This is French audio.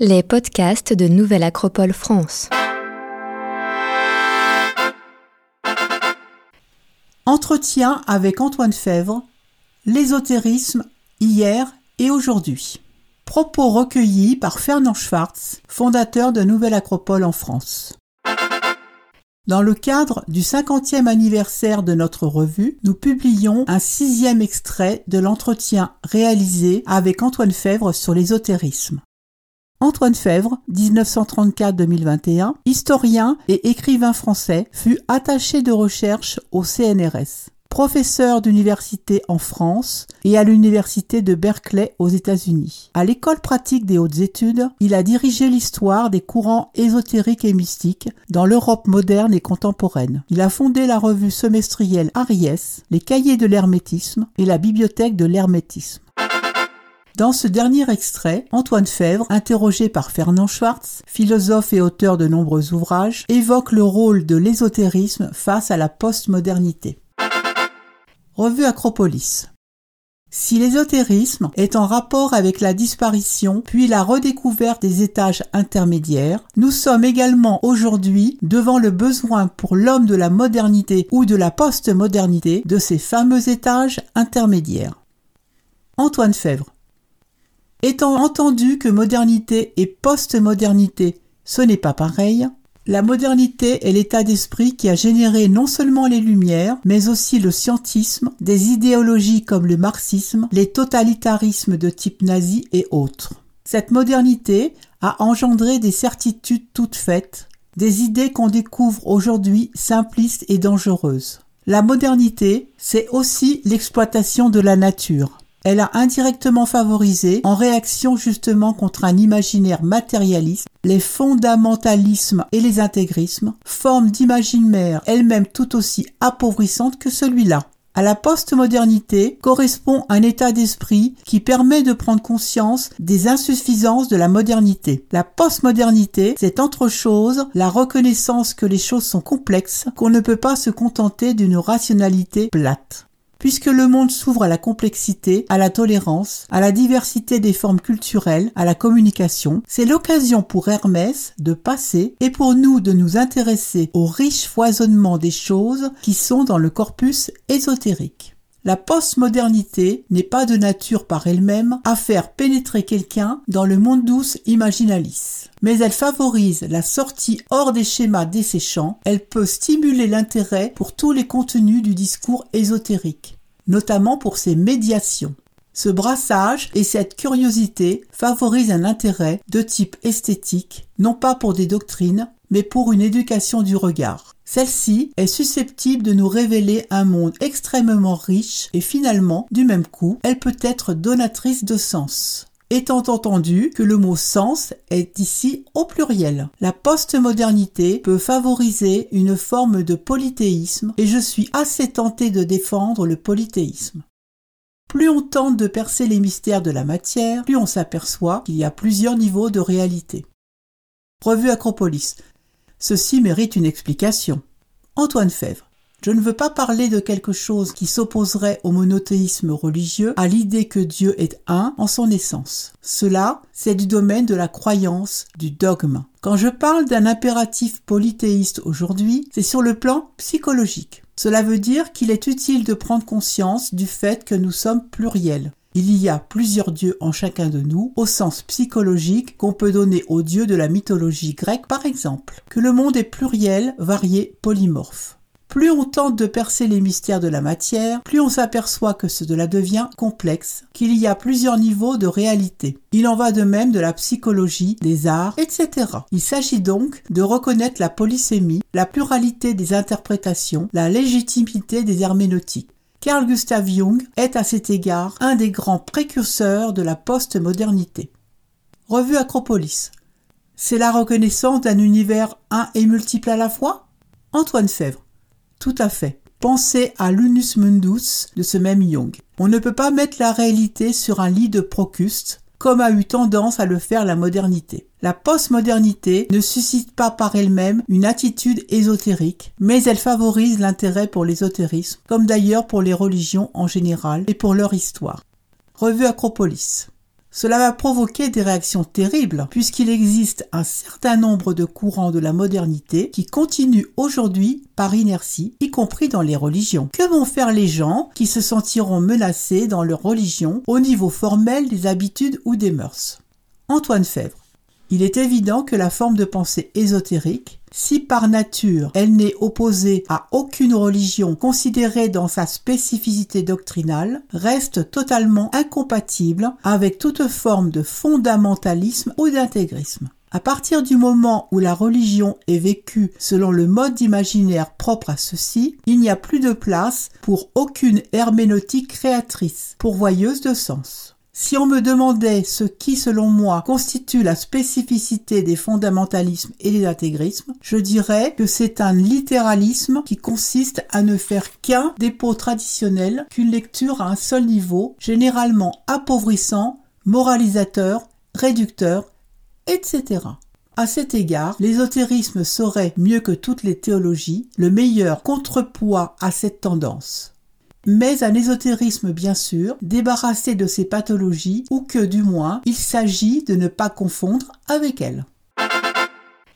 Les podcasts de Nouvelle Acropole France. Entretien avec Antoine Fèvre, l'ésotérisme hier et aujourd'hui. Propos recueillis par Fernand Schwartz, fondateur de Nouvelle Acropole en France. Dans le cadre du 50e anniversaire de notre revue, nous publions un sixième extrait de l'entretien réalisé avec Antoine Fèvre sur l'ésotérisme. Antoine Fèvre, 1934-2021, historien et écrivain français, fut attaché de recherche au CNRS professeur d'université en France et à l'université de Berkeley aux États-Unis. À l'école pratique des hautes études, il a dirigé l'histoire des courants ésotériques et mystiques dans l'Europe moderne et contemporaine. Il a fondé la revue semestrielle Aries, les cahiers de l'hermétisme et la bibliothèque de l'hermétisme. Dans ce dernier extrait, Antoine Fèvre, interrogé par Fernand Schwartz, philosophe et auteur de nombreux ouvrages, évoque le rôle de l'ésotérisme face à la postmodernité. Revue Acropolis. Si l'ésotérisme est en rapport avec la disparition puis la redécouverte des étages intermédiaires, nous sommes également aujourd'hui devant le besoin pour l'homme de la modernité ou de la postmodernité de ces fameux étages intermédiaires. Antoine Fèvre. Étant entendu que modernité et postmodernité, ce n'est pas pareil, la modernité est l'état d'esprit qui a généré non seulement les Lumières, mais aussi le scientisme, des idéologies comme le marxisme, les totalitarismes de type nazi et autres. Cette modernité a engendré des certitudes toutes faites, des idées qu'on découvre aujourd'hui simplistes et dangereuses. La modernité, c'est aussi l'exploitation de la nature elle a indirectement favorisé, en réaction justement contre un imaginaire matérialiste, les fondamentalismes et les intégrismes, formes d'imaginaire elles-mêmes tout aussi appauvrissantes que celui-là. À la postmodernité correspond un état d'esprit qui permet de prendre conscience des insuffisances de la modernité. La postmodernité, c'est entre chose la reconnaissance que les choses sont complexes, qu'on ne peut pas se contenter d'une rationalité plate puisque le monde s'ouvre à la complexité, à la tolérance, à la diversité des formes culturelles, à la communication, c'est l'occasion pour Hermès de passer et pour nous de nous intéresser au riche foisonnement des choses qui sont dans le corpus ésotérique. La postmodernité n'est pas de nature par elle-même à faire pénétrer quelqu'un dans le monde douce imaginalis. Mais elle favorise la sortie hors des schémas desséchants, elle peut stimuler l'intérêt pour tous les contenus du discours ésotérique, notamment pour ses médiations. Ce brassage et cette curiosité favorisent un intérêt de type esthétique, non pas pour des doctrines, mais pour une éducation du regard. Celle-ci est susceptible de nous révéler un monde extrêmement riche et finalement, du même coup, elle peut être donatrice de sens. Étant entendu que le mot sens est ici au pluriel. La postmodernité peut favoriser une forme de polythéisme et je suis assez tenté de défendre le polythéisme. Plus on tente de percer les mystères de la matière, plus on s'aperçoit qu'il y a plusieurs niveaux de réalité. Revue Acropolis. Ceci mérite une explication. Antoine Fèvre. Je ne veux pas parler de quelque chose qui s'opposerait au monothéisme religieux, à l'idée que Dieu est un en son essence. Cela, c'est du domaine de la croyance, du dogme. Quand je parle d'un impératif polythéiste aujourd'hui, c'est sur le plan psychologique. Cela veut dire qu'il est utile de prendre conscience du fait que nous sommes pluriels. Il y a plusieurs dieux en chacun de nous, au sens psychologique qu'on peut donner aux dieux de la mythologie grecque par exemple, que le monde est pluriel, varié, polymorphe. Plus on tente de percer les mystères de la matière, plus on s'aperçoit que cela devient complexe, qu'il y a plusieurs niveaux de réalité. Il en va de même de la psychologie, des arts, etc. Il s'agit donc de reconnaître la polysémie, la pluralité des interprétations, la légitimité des herméneutiques. Carl Gustav Jung est à cet égard un des grands précurseurs de la postmodernité. Revue Acropolis. C'est la reconnaissance d'un univers un et multiple à la fois? Antoine Fèvre. Tout à fait. Pensez à l'unus mundus de ce même Jung. On ne peut pas mettre la réalité sur un lit de Procuste, comme a eu tendance à le faire la modernité. La postmodernité ne suscite pas par elle-même une attitude ésotérique, mais elle favorise l'intérêt pour l'ésotérisme, comme d'ailleurs pour les religions en général et pour leur histoire. Revue Acropolis. Cela va provoquer des réactions terribles puisqu'il existe un certain nombre de courants de la modernité qui continuent aujourd'hui par inertie, y compris dans les religions. Que vont faire les gens qui se sentiront menacés dans leur religion au niveau formel des habitudes ou des mœurs? Antoine Fèvre. Il est évident que la forme de pensée ésotérique, si par nature elle n'est opposée à aucune religion considérée dans sa spécificité doctrinale, reste totalement incompatible avec toute forme de fondamentalisme ou d'intégrisme. À partir du moment où la religion est vécue selon le mode imaginaire propre à ceci, il n'y a plus de place pour aucune herméneutique créatrice, pourvoyeuse de sens. Si on me demandait ce qui, selon moi, constitue la spécificité des fondamentalismes et des intégrismes, je dirais que c'est un littéralisme qui consiste à ne faire qu'un dépôt traditionnel, qu'une lecture à un seul niveau, généralement appauvrissant, moralisateur, réducteur, etc. À cet égard, l'ésotérisme serait, mieux que toutes les théologies, le meilleur contrepoids à cette tendance mais un ésotérisme bien sûr, débarrassé de ces pathologies, ou que du moins il s'agit de ne pas confondre avec elles.